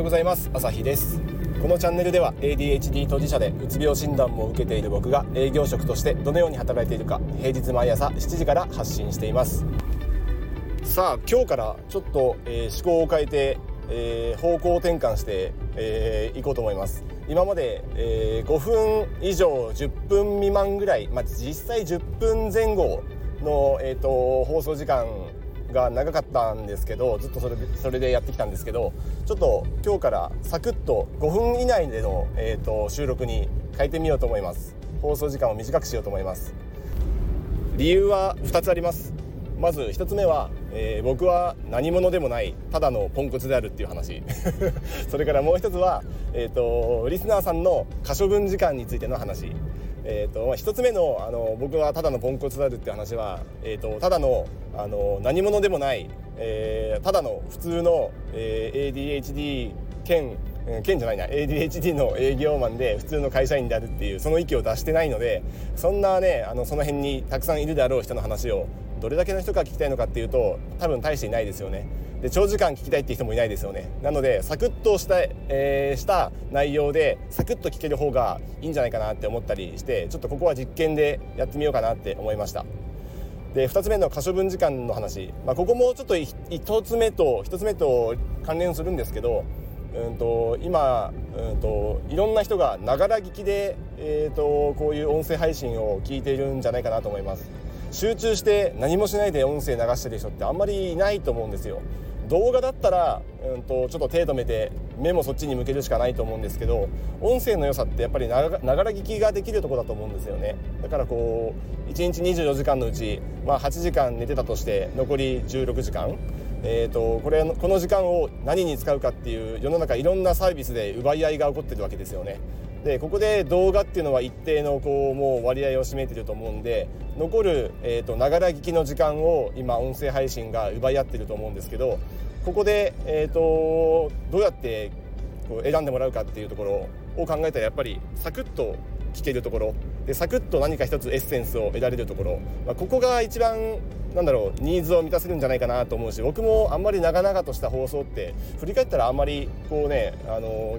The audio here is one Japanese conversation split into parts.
ようございます。朝日です。このチャンネルでは ADHD 当事者でうつ病診断も受けている僕が営業職としてどのように働いているか平日毎朝7時から発信しています。さあ今日からちょっと、えー、思考を変えて、えー、方向転換してい、えー、こうと思います。今まで、えー、5分以上10分未満ぐらい、まあ、実際10分前後の、えーと放送時間が長かったんですけどずっとそれそれでやってきたんですけどちょっと今日からサクッと5分以内での、えーと、収録に変えてみようと思います。放送時間を短くしようと思います。理由は2つあります。まず1つ目は、えー、僕は何者でもないただのポンコツであるっていう話。それからもう1つは、えーとリスナーさんの可処分時間についての話。えーとまあ、1つ目のあの僕はただのポンコツであるっていう話は、えーと、ただのあの何者でもない、えー、ただの普通の、えー、ADHD 兼兼じゃないな ADHD の営業マンで普通の会社員であるっていうその域を出してないのでそんなねあのその辺にたくさんいるであろう人の話をどれだけの人が聞きたいのかっていうと多分大していないですよね。で長時間聞きたいって人もいないですよね。なのでサクッとした,、えー、した内容でサクッと聞ける方がいいんじゃないかなって思ったりしてちょっとここは実験でやってみようかなって思いました。で2つ目の可処分時間の話、まあ、ここもちょっと1つ目と1つ目と関連するんですけどうんと今、うんと、いろんな人がながら聞きで、えーとこういう音声配信を聞いているんじゃないかなと思います。集中して何もしないで音声流してる人ってあんまりいないと思うんですよ。動画だったら、うんと、ちょっと手止めて目もそっちに向けるしかないと思うんですけど音声の良さってやっぱりながら聞きができるとこだと思うんですよね。だからこう1日24時間のうち、まあ、8時間寝てたとして残り16時間。えーと、これこの時間を何に使うかっていう世の中いろんなサービスで奪い合いが起こってるわけですよね。でここで動画っていうのは一定のこうもう割合を占めてると思うんで残るながら聞きの時間を今音声配信が奪い合ってると思うんですけどここで、えーと、どうやってこう選んでもらうかっていうところを考えたらやっぱりサクッと聞けるところ。でサクッと何か一つエッセンスを得られるところ、まあ、ここが一番なんだろうニーズを満たせるんじゃないかなと思うし僕もあんまり長々とした放送って振り返ったらあんまりこうねあの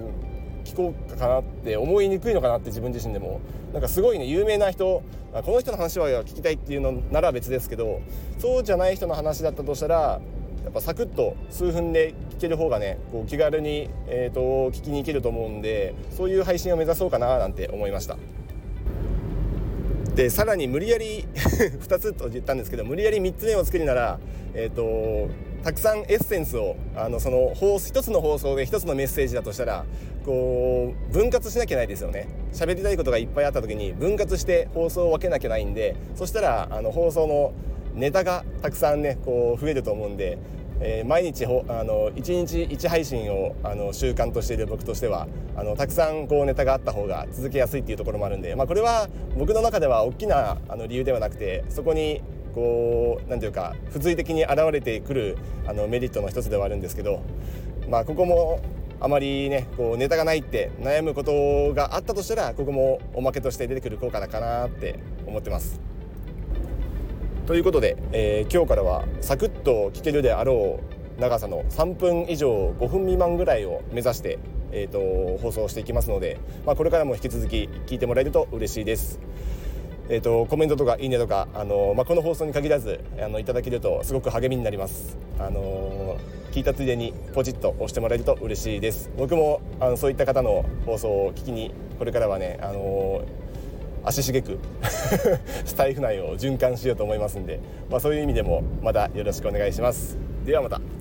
聞こうかなって思いにくいのかなって自分自身でもなんかすごいね有名な人この人の話は聞きたいっていうのなら別ですけどそうじゃない人の話だったとしたらやっぱサクッと数分で聞ける方がねこう気軽に、えーと、聞きに行けると思うんでそういう配信を目指そうかななんて思いました。でさらに無理やり 2つと言ったんですけど無理やり3つ目を作るならえっ、ー、とたくさんエッセンスをあのその一つの放送で一つのメッセージだとしたらこう分割しなきゃないですよね。喋りたいことがいっぱいあった時に分割して放送を分けなきゃないんでそしたらあの放送のネタがたくさんねこう増えると思うんで、えー、毎日ほあの1日1配信をあの習慣としている僕としてはあのたくさんこうネタがあった方が続けやすいっていうところもあるんで、まあ、これは僕の中では大きなあの理由ではなくてそこにこう何ていうか付随的に現れてくるあのメリットの一つではあるんですけど、まあ、ここもあまりねこうネタがないって悩むことがあったとしたらここもおまけとして出てくる効果だかなって思ってます。ということで、えー、今日からはサクッと聞けるであろう長さの3分以上5分未満ぐらいを目指して、えーと放送していきますので、まあ、これからも引き続き聞いてもらえると嬉しいです。えーと、コメントとかいいねとかあの、まあ、この放送に限らずあのいただけるとすごく励みになります。あの聞いたついでにポチッと押してもらえると嬉しいです。僕もあのそういった方の放送を聞きにこれからはね、あの足しげく スタイフ内を循環しようと思いますんで、まあ、そういう意味でもまたよろしくお願いします。ではまた。